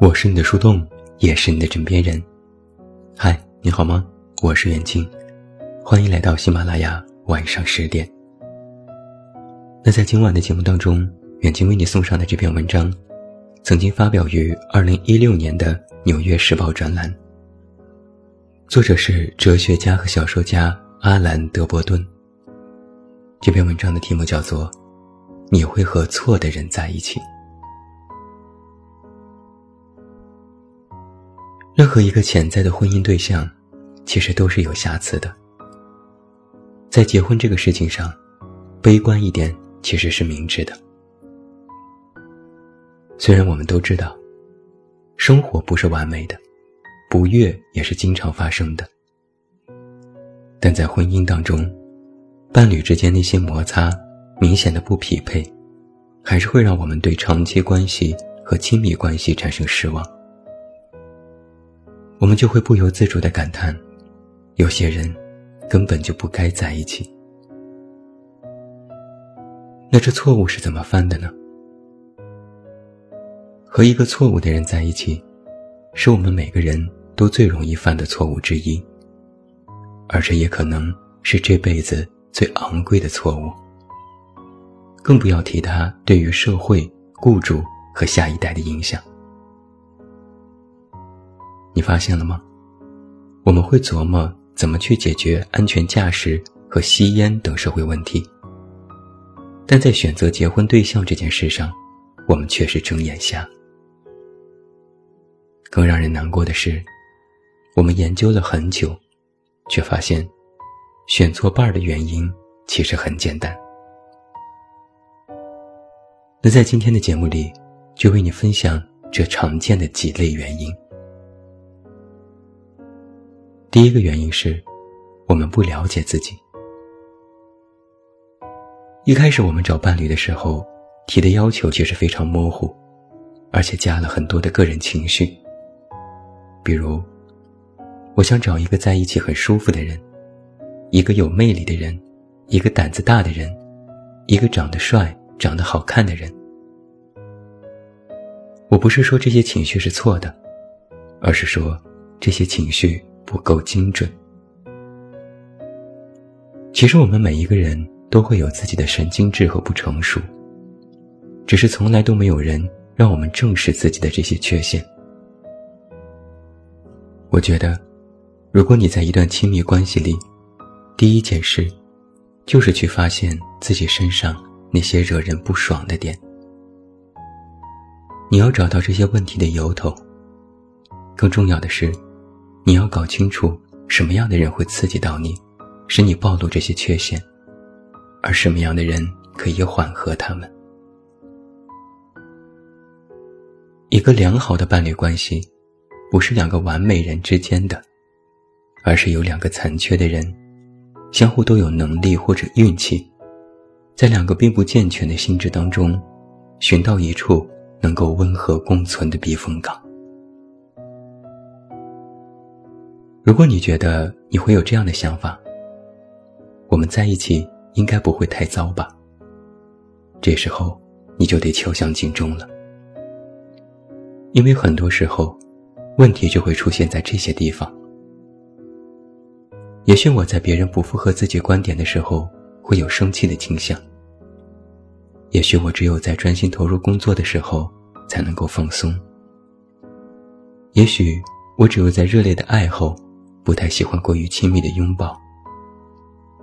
我是你的树洞，也是你的枕边人。嗨，你好吗？我是远近，欢迎来到喜马拉雅晚上十点。那在今晚的节目当中，远近为你送上的这篇文章，曾经发表于二零一六年的《纽约时报》专栏，作者是哲学家和小说家阿兰·德伯顿。这篇文章的题目叫做《你会和错的人在一起》。任何一个潜在的婚姻对象，其实都是有瑕疵的。在结婚这个事情上，悲观一点其实是明智的。虽然我们都知道，生活不是完美的，不悦也是经常发生的，但在婚姻当中，伴侣之间那些摩擦、明显的不匹配，还是会让我们对长期关系和亲密关系产生失望。我们就会不由自主地感叹，有些人根本就不该在一起。那这错误是怎么犯的呢？和一个错误的人在一起，是我们每个人都最容易犯的错误之一，而这也可能是这辈子最昂贵的错误。更不要提他对于社会、雇主和下一代的影响。你发现了吗？我们会琢磨怎么去解决安全驾驶和吸烟等社会问题，但在选择结婚对象这件事上，我们却是睁眼瞎。更让人难过的是，我们研究了很久，却发现选错伴儿的原因其实很简单。那在今天的节目里，就为你分享这常见的几类原因。第一个原因是，我们不了解自己。一开始我们找伴侣的时候，提的要求其实非常模糊，而且加了很多的个人情绪。比如，我想找一个在一起很舒服的人，一个有魅力的人，一个胆子大的人，一个长得帅、长得好看的人。我不是说这些情绪是错的，而是说这些情绪。不够精准。其实我们每一个人都会有自己的神经质和不成熟，只是从来都没有人让我们正视自己的这些缺陷。我觉得，如果你在一段亲密关系里，第一件事，就是去发现自己身上那些惹人不爽的点。你要找到这些问题的由头。更重要的是。你要搞清楚什么样的人会刺激到你，使你暴露这些缺陷，而什么样的人可以缓和他们。一个良好的伴侣关系，不是两个完美人之间的，而是有两个残缺的人，相互都有能力或者运气，在两个并不健全的心智当中，寻到一处能够温和共存的避风港。如果你觉得你会有这样的想法，我们在一起应该不会太糟吧？这时候你就得敲响警钟了，因为很多时候，问题就会出现在这些地方。也许我在别人不符合自己观点的时候会有生气的倾向，也许我只有在专心投入工作的时候才能够放松，也许我只有在热烈的爱后。不太喜欢过于亲密的拥抱。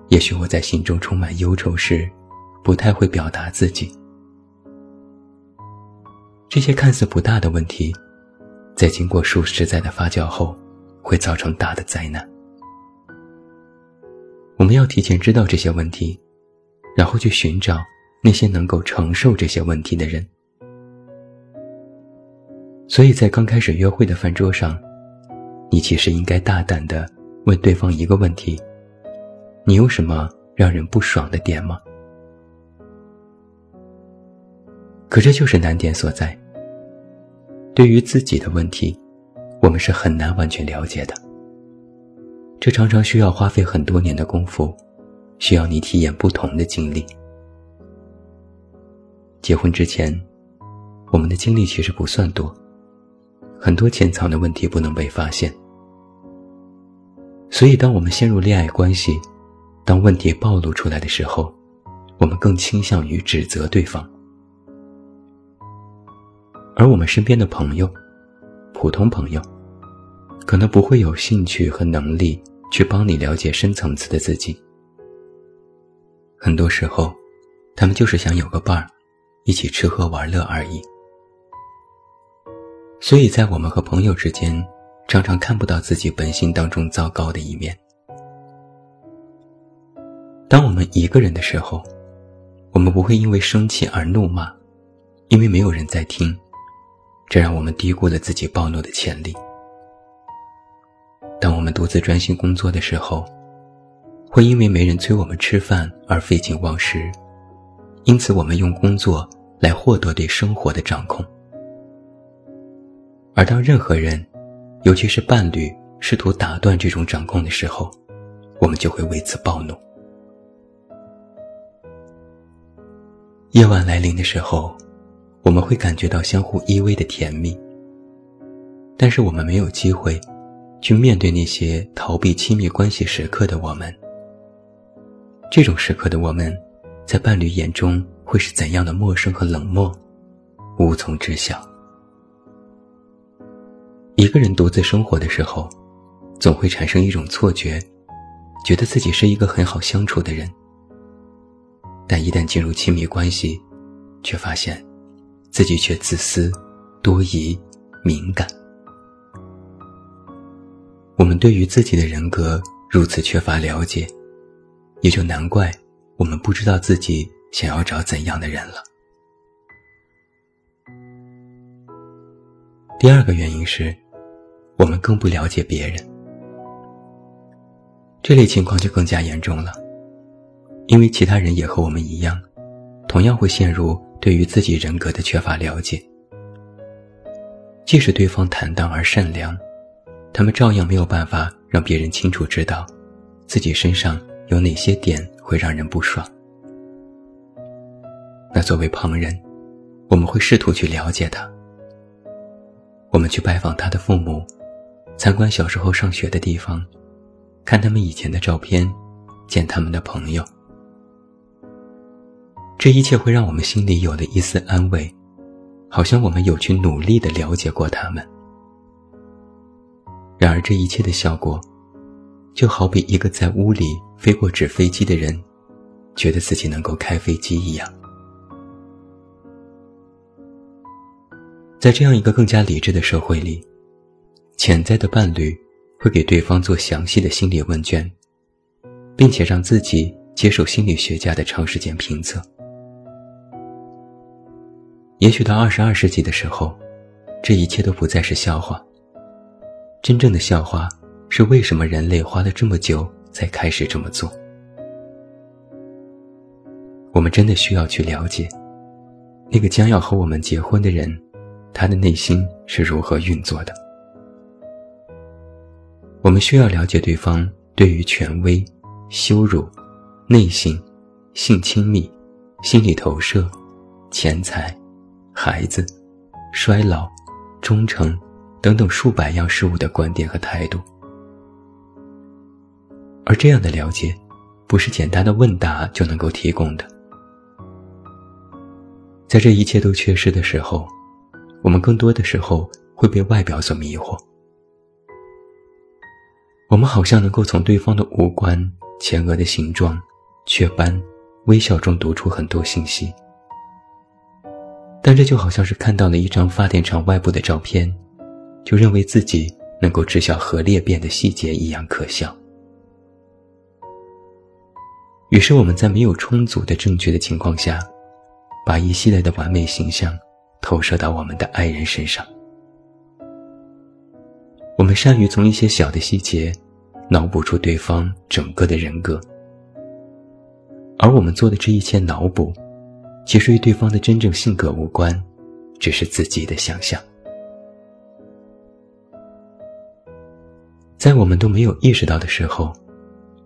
也许我在心中充满忧愁时，不太会表达自己。这些看似不大的问题，在经过数十载的发酵后，会造成大的灾难。我们要提前知道这些问题，然后去寻找那些能够承受这些问题的人。所以在刚开始约会的饭桌上。你其实应该大胆的问对方一个问题：你有什么让人不爽的点吗？可这就是难点所在。对于自己的问题，我们是很难完全了解的。这常常需要花费很多年的功夫，需要你体验不同的经历。结婚之前，我们的经历其实不算多，很多潜藏的问题不能被发现。所以，当我们陷入恋爱关系，当问题暴露出来的时候，我们更倾向于指责对方，而我们身边的朋友，普通朋友，可能不会有兴趣和能力去帮你了解深层次的自己。很多时候，他们就是想有个伴儿，一起吃喝玩乐而已。所以在我们和朋友之间，常常看不到自己本性当中糟糕的一面。当我们一个人的时候，我们不会因为生气而怒骂，因为没有人在听，这让我们低估了自己暴怒的潜力。当我们独自专心工作的时候，会因为没人催我们吃饭而废寝忘食，因此我们用工作来获得对生活的掌控。而当任何人，尤其是伴侣，试图打断这种掌控的时候，我们就会为此暴怒。夜晚来临的时候，我们会感觉到相互依偎的甜蜜，但是我们没有机会去面对那些逃避亲密关系时刻的我们。这种时刻的我们，在伴侣眼中会是怎样的陌生和冷漠，无从知晓。一个人独自生活的时候，总会产生一种错觉，觉得自己是一个很好相处的人。但一旦进入亲密关系，却发现自己却自私、多疑、敏感。我们对于自己的人格如此缺乏了解，也就难怪我们不知道自己想要找怎样的人了。第二个原因是。我们更不了解别人，这类情况就更加严重了，因为其他人也和我们一样，同样会陷入对于自己人格的缺乏了解。即使对方坦荡而善良，他们照样没有办法让别人清楚知道，自己身上有哪些点会让人不爽。那作为旁人，我们会试图去了解他，我们去拜访他的父母。参观小时候上学的地方，看他们以前的照片，见他们的朋友，这一切会让我们心里有了一丝安慰，好像我们有去努力的了解过他们。然而，这一切的效果，就好比一个在屋里飞过纸飞机的人，觉得自己能够开飞机一样。在这样一个更加理智的社会里。潜在的伴侣会给对方做详细的心理问卷，并且让自己接受心理学家的长时间评测。也许到二十二世纪的时候，这一切都不再是笑话。真正的笑话是为什么人类花了这么久才开始这么做？我们真的需要去了解，那个将要和我们结婚的人，他的内心是如何运作的。我们需要了解对方对于权威、羞辱、内心、性亲密、心理投射、钱财、孩子、衰老、忠诚等等数百样事物的观点和态度。而这样的了解，不是简单的问答就能够提供的。在这一切都缺失的时候，我们更多的时候会被外表所迷惑。我们好像能够从对方的五官、前额的形状、雀斑、微笑中读出很多信息，但这就好像是看到了一张发电厂外部的照片，就认为自己能够知晓核裂变的细节一样可笑。于是我们在没有充足的证据的情况下，把一系列的完美形象投射到我们的爱人身上。我们善于从一些小的细节，脑补出对方整个的人格，而我们做的这一切脑补，其实与对方的真正性格无关，只是自己的想象。在我们都没有意识到的时候，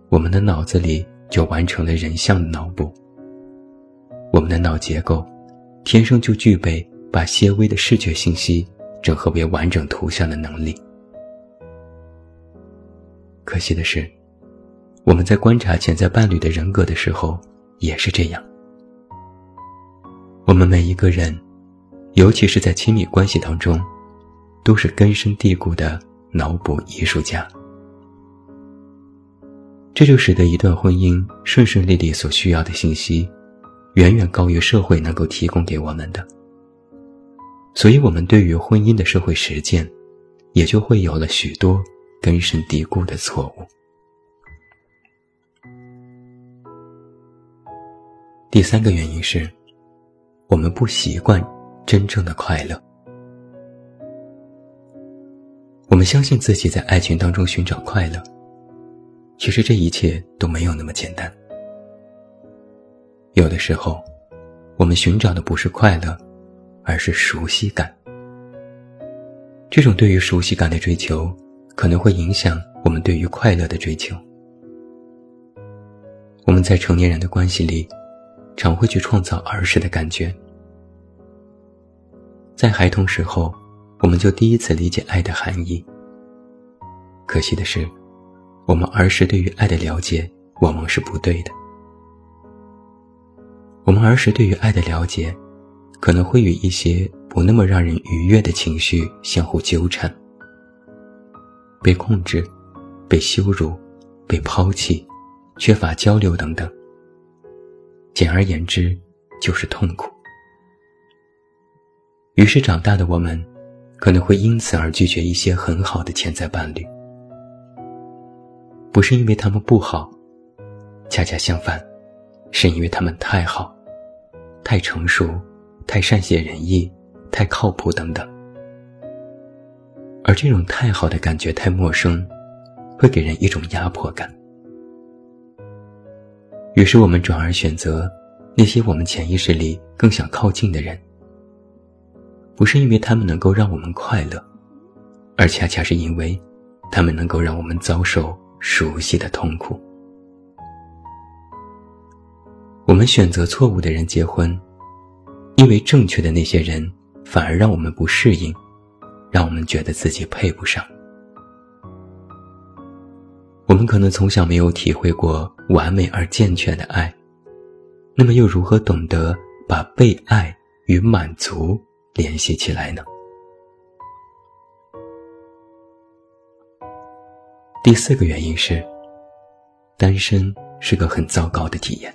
我们的脑子里就完成了人像的脑补。我们的脑结构，天生就具备把些微的视觉信息整合为完整图像的能力。可惜的是，我们在观察潜在伴侣的人格的时候，也是这样。我们每一个人，尤其是在亲密关系当中，都是根深蒂固的脑补艺术家。这就使得一段婚姻顺顺利利所需要的信息，远远高于社会能够提供给我们的。所以，我们对于婚姻的社会实践，也就会有了许多根深蒂固的错误。第三个原因是，我们不习惯真正的快乐。我们相信自己在爱情当中寻找快乐，其实这一切都没有那么简单。有的时候，我们寻找的不是快乐。而是熟悉感。这种对于熟悉感的追求，可能会影响我们对于快乐的追求。我们在成年人的关系里，常会去创造儿时的感觉。在孩童时候，我们就第一次理解爱的含义。可惜的是，我们儿时对于爱的了解往往是不对的。我们儿时对于爱的了解。可能会与一些不那么让人愉悦的情绪相互纠缠，被控制、被羞辱、被抛弃、缺乏交流等等。简而言之，就是痛苦。于是长大的我们，可能会因此而拒绝一些很好的潜在伴侣，不是因为他们不好，恰恰相反，是因为他们太好，太成熟。太善解人意，太靠谱等等，而这种太好的感觉太陌生，会给人一种压迫感。于是我们转而选择那些我们潜意识里更想靠近的人，不是因为他们能够让我们快乐，而恰恰是因为他们能够让我们遭受熟悉的痛苦。我们选择错误的人结婚。因为正确的那些人，反而让我们不适应，让我们觉得自己配不上。我们可能从小没有体会过完美而健全的爱，那么又如何懂得把被爱与满足联系起来呢？第四个原因是，单身是个很糟糕的体验。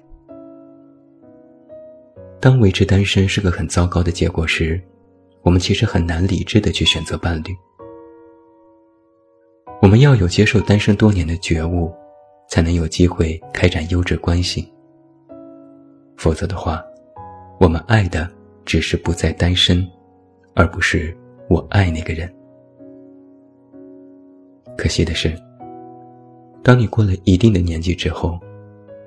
当维持单身是个很糟糕的结果时，我们其实很难理智的去选择伴侣。我们要有接受单身多年的觉悟，才能有机会开展优质关系。否则的话，我们爱的只是不再单身，而不是我爱那个人。可惜的是，当你过了一定的年纪之后，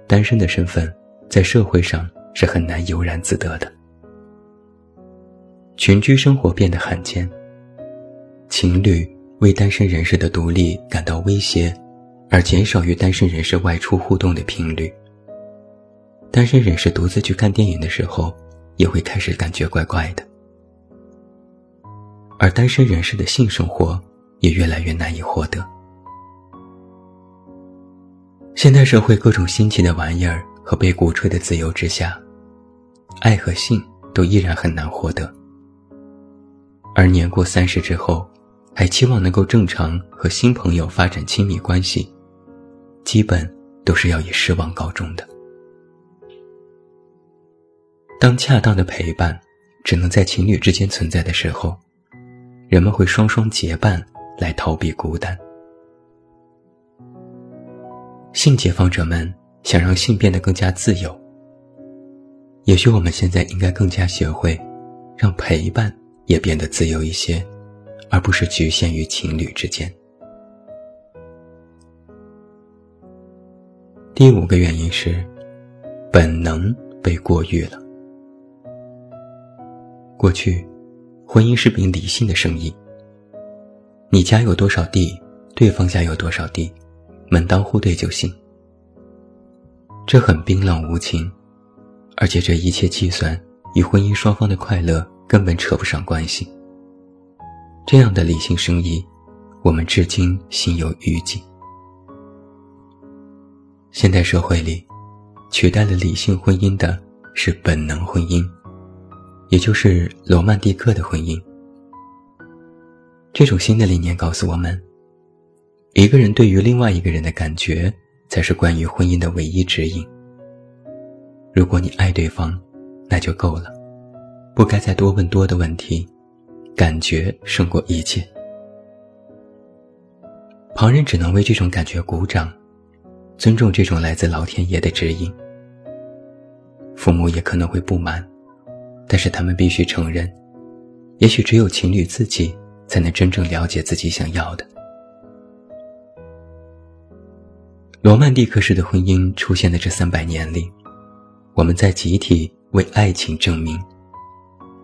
单身的身份在社会上。是很难悠然自得的。群居生活变得罕见，情侣为单身人士的独立感到威胁，而减少与单身人士外出互动的频率。单身人士独自去看电影的时候，也会开始感觉怪怪的。而单身人士的性生活也越来越难以获得。现代社会各种新奇的玩意儿。和被鼓吹的自由之下，爱和性都依然很难获得。而年过三十之后，还期望能够正常和新朋友发展亲密关系，基本都是要以失望告终的。当恰当的陪伴只能在情侣之间存在的时候，人们会双双结伴来逃避孤单。性解放者们。想让性变得更加自由，也许我们现在应该更加学会，让陪伴也变得自由一些，而不是局限于情侣之间。第五个原因是，本能被过誉了。过去，婚姻是凭理性的生意。你家有多少地，对方家有多少地，门当户对就行。这很冰冷无情，而且这一切计算与婚姻双方的快乐根本扯不上关系。这样的理性生意，我们至今心有余悸。现代社会里，取代了理性婚姻的是本能婚姻，也就是罗曼蒂克的婚姻。这种新的理念告诉我们，一个人对于另外一个人的感觉，才是关于婚姻的唯一指引。如果你爱对方，那就够了，不该再多问多的问题，感觉胜过一切。旁人只能为这种感觉鼓掌。尊重这种来自老天爷的指引，父母也可能会不满，但是他们必须承认，也许只有情侣自己才能真正了解自己想要的。罗曼蒂克式的婚姻出现的这三百年里，我们在集体为爱情证明，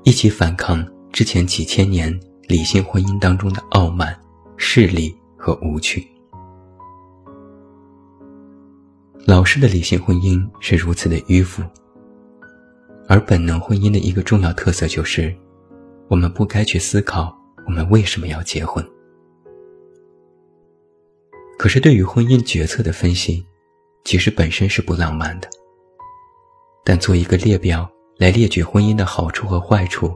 一起反抗之前几千年理性婚姻当中的傲慢、势利和无趣。老式的理性婚姻是如此的迂腐，而本能婚姻的一个重要特色就是，我们不该去思考我们为什么要结婚。可是，对于婚姻决策的分析，其实本身是不浪漫的。但做一个列表来列举婚姻的好处和坏处，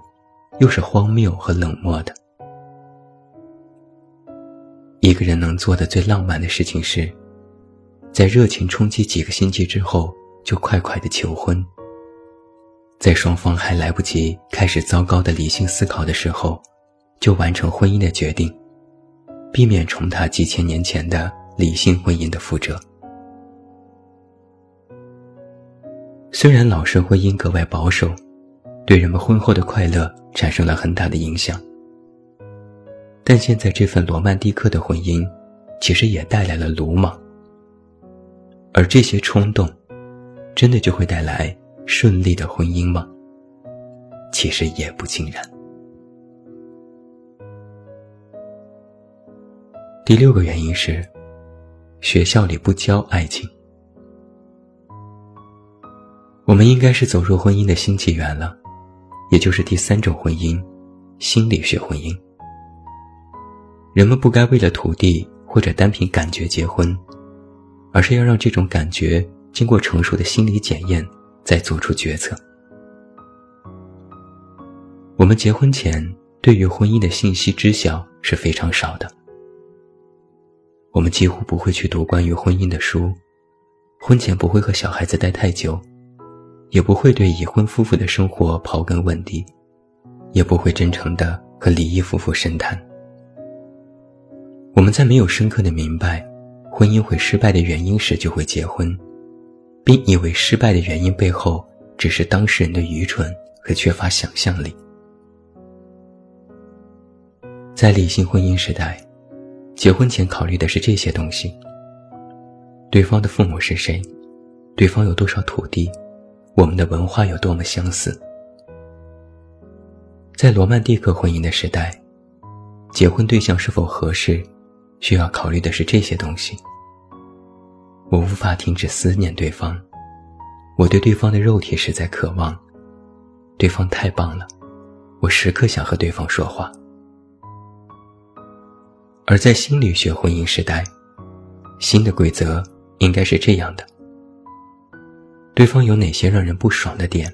又是荒谬和冷漠的。一个人能做的最浪漫的事情是。在热情冲击几个星期之后，就快快的求婚。在双方还来不及开始糟糕的理性思考的时候，就完成婚姻的决定，避免重踏几千年前的理性婚姻的覆辙。虽然老式婚姻格外保守，对人们婚后的快乐产生了很大的影响，但现在这份罗曼蒂克的婚姻，其实也带来了鲁莽。而这些冲动，真的就会带来顺利的婚姻吗？其实也不尽然。第六个原因是，学校里不教爱情。我们应该是走入婚姻的新纪元了，也就是第三种婚姻——心理学婚姻。人们不该为了土地或者单凭感觉结婚。而是要让这种感觉经过成熟的心理检验，再做出决策。我们结婚前对于婚姻的信息知晓是非常少的，我们几乎不会去读关于婚姻的书，婚前不会和小孩子待太久，也不会对已婚夫妇的生活刨根问底，也不会真诚的和离异夫妇深谈。我们在没有深刻的明白。婚姻会失败的原因时，就会结婚，并以为失败的原因背后只是当事人的愚蠢和缺乏想象力。在理性婚姻时代，结婚前考虑的是这些东西：对方的父母是谁，对方有多少土地，我们的文化有多么相似。在罗曼蒂克婚姻的时代，结婚对象是否合适，需要考虑的是这些东西。我无法停止思念对方，我对对方的肉体实在渴望，对方太棒了，我时刻想和对方说话。而在心理学婚姻时代，新的规则应该是这样的：对方有哪些让人不爽的点？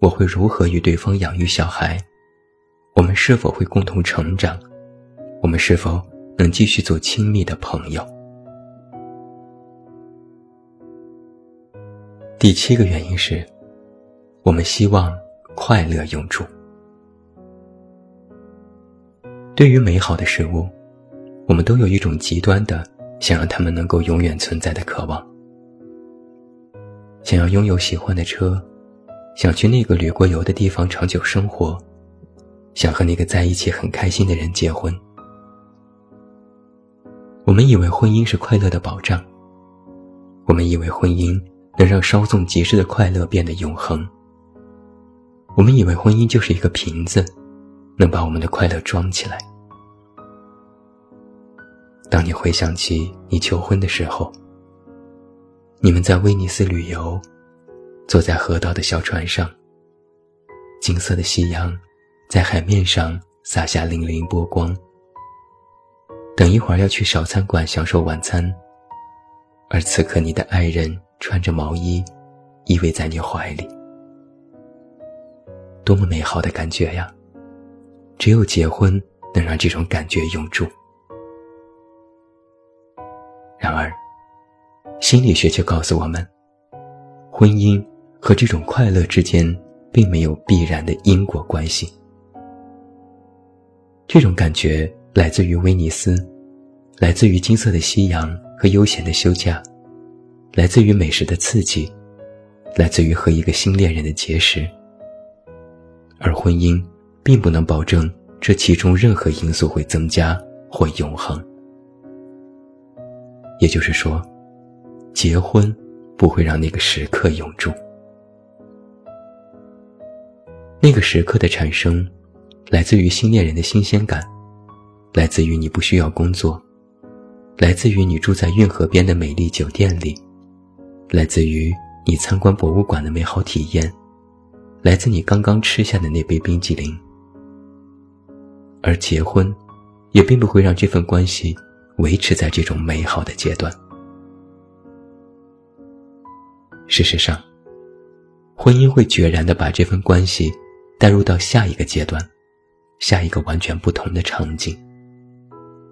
我会如何与对方养育小孩？我们是否会共同成长？我们是否能继续做亲密的朋友？第七个原因是，我们希望快乐永驻。对于美好的事物，我们都有一种极端的想让它们能够永远存在的渴望。想要拥有喜欢的车，想去那个旅过游的地方长久生活，想和那个在一起很开心的人结婚。我们以为婚姻是快乐的保障，我们以为婚姻。能让稍纵即逝的快乐变得永恒。我们以为婚姻就是一个瓶子，能把我们的快乐装起来。当你回想起你求婚的时候，你们在威尼斯旅游，坐在河道的小船上，金色的夕阳在海面上洒下粼粼波光。等一会儿要去小餐馆享受晚餐，而此刻你的爱人穿着毛衣，依偎在你怀里，多么美好的感觉呀！只有结婚能让这种感觉永驻。然而，心理学却告诉我们，婚姻和这种快乐之间并没有必然的因果关系。这种感觉来自于威尼斯，来自于金色的夕阳和悠闲的休假，来自于美食的刺激，来自于和一个新恋人的结识。而婚姻并不能保证这其中任何因素会增加或永恒。也就是说，结婚不会让那个时刻永驻。那个时刻的产生，来自于新恋人的新鲜感，来自于你不需要工作，来自于你住在运河边的美丽酒店里，来自于你参观博物馆的美好体验，来自你刚刚吃下的那杯冰激凌。而结婚，也并不会让这份关系。维持在这种美好的阶段。事实上，婚姻会决然的把这份关系带入到下一个阶段，下一个完全不同的场景。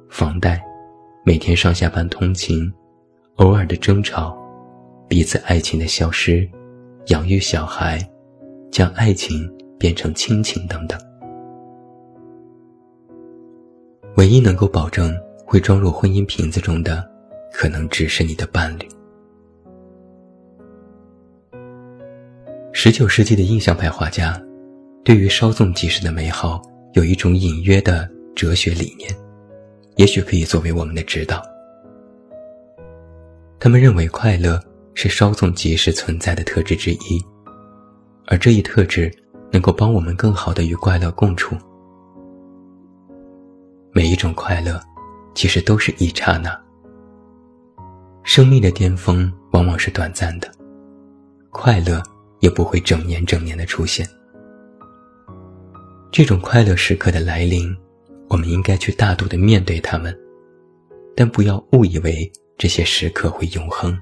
房贷，每天上下班通勤，偶尔的争吵，彼此爱情的消失，养育小孩，将爱情变成亲情等等。唯一能够保证。会装入婚姻瓶子中的，可能只是你的伴侣。十九世纪的印象派画家，对于稍纵即逝的美好有一种隐约的哲学理念，也许可以作为我们的指导。他们认为快乐是稍纵即逝存在的特质之一，而这一特质能够帮我们更好的与快乐共处。每一种快乐。其实都是一刹那。生命的巅峰往往是短暂的，快乐也不会整年整年的出现。这种快乐时刻的来临，我们应该去大度的面对他们，但不要误以为这些时刻会永恒，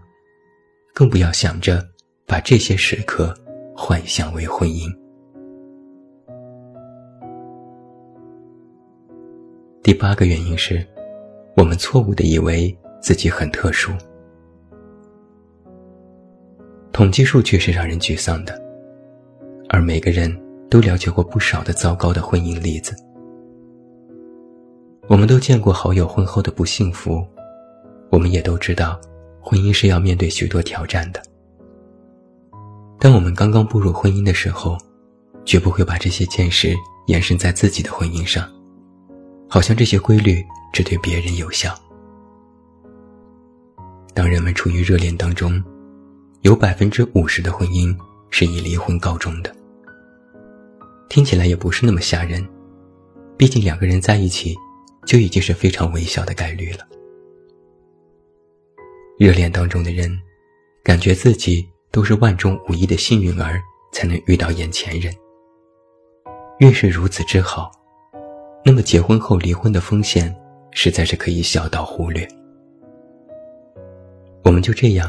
更不要想着把这些时刻幻想为婚姻。第八个原因是。我们错误的以为自己很特殊。统计数据是让人沮丧的，而每个人都了解过不少的糟糕的婚姻例子。我们都见过好友婚后的不幸福，我们也都知道，婚姻是要面对许多挑战的。当我们刚刚步入婚姻的时候，绝不会把这些见识延伸在自己的婚姻上，好像这些规律。只对别人有效。当人们处于热恋当中，有百分之五十的婚姻是以离婚告终的。听起来也不是那么吓人，毕竟两个人在一起，就已经是非常微小的概率了。热恋当中的人，感觉自己都是万中无一的幸运儿，才能遇到眼前人。越是如此之好，那么结婚后离婚的风险。实在是可以小到忽略。我们就这样，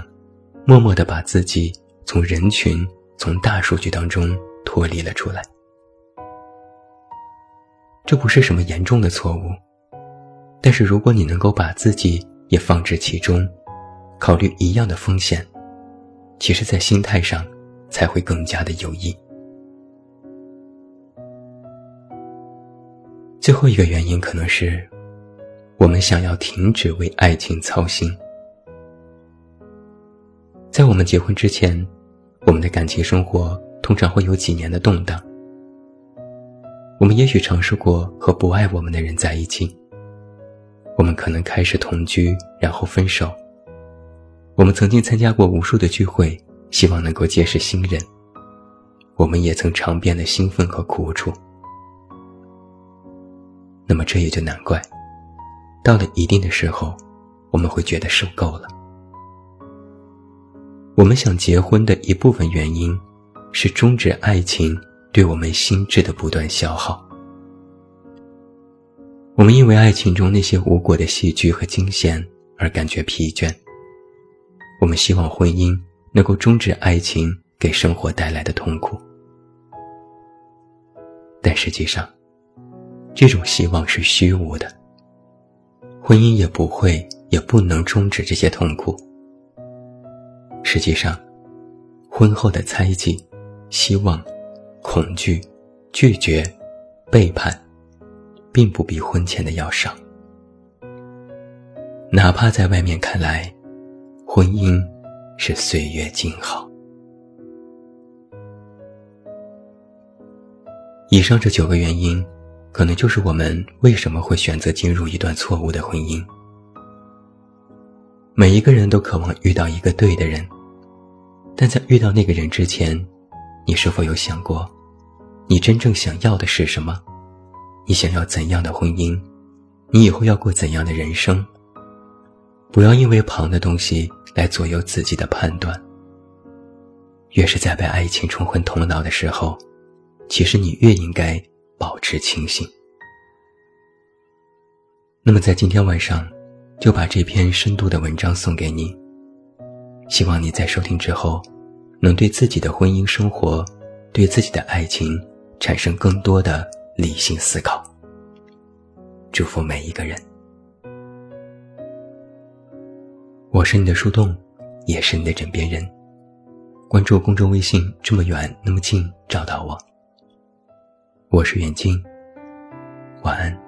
默默地把自己从人群、从大数据当中脱离了出来。这不是什么严重的错误，但是如果你能够把自己也放置其中，考虑一样的风险，其实，在心态上才会更加的有益。最后一个原因可能是。我们想要停止为爱情操心，在我们结婚之前，我们的感情生活通常会有几年的动荡。我们也许尝试过和不爱我们的人在一起，我们可能开始同居，然后分手。我们曾经参加过无数的聚会，希望能够结识新人。我们也曾尝遍了兴奋和苦楚。那么这也就难怪。到了一定的时候，我们会觉得受够了。我们想结婚的一部分原因，是终止爱情对我们心智的不断消耗。我们因为爱情中那些无果的戏剧和惊险而感觉疲倦。我们希望婚姻能够终止爱情给生活带来的痛苦，但实际上，这种希望是虚无的。婚姻也不会，也不能终止这些痛苦。实际上，婚后的猜忌、希望、恐惧、拒绝、背叛，并不比婚前的要少。哪怕在外面看来，婚姻是岁月静好。以上这九个原因。可能就是我们为什么会选择进入一段错误的婚姻。每一个人都渴望遇到一个对的人，但在遇到那个人之前，你是否有想过，你真正想要的是什么？你想要怎样的婚姻？你以后要过怎样的人生？不要因为旁的东西来左右自己的判断。越是在被爱情冲昏头脑的时候，其实你越应该。保持清醒。那么，在今天晚上，就把这篇深度的文章送给你。希望你在收听之后，能对自己的婚姻生活、对自己的爱情产生更多的理性思考。祝福每一个人。我是你的树洞，也是你的枕边人。关注公众微信，这么远那么近，找到我。我是远近，晚安。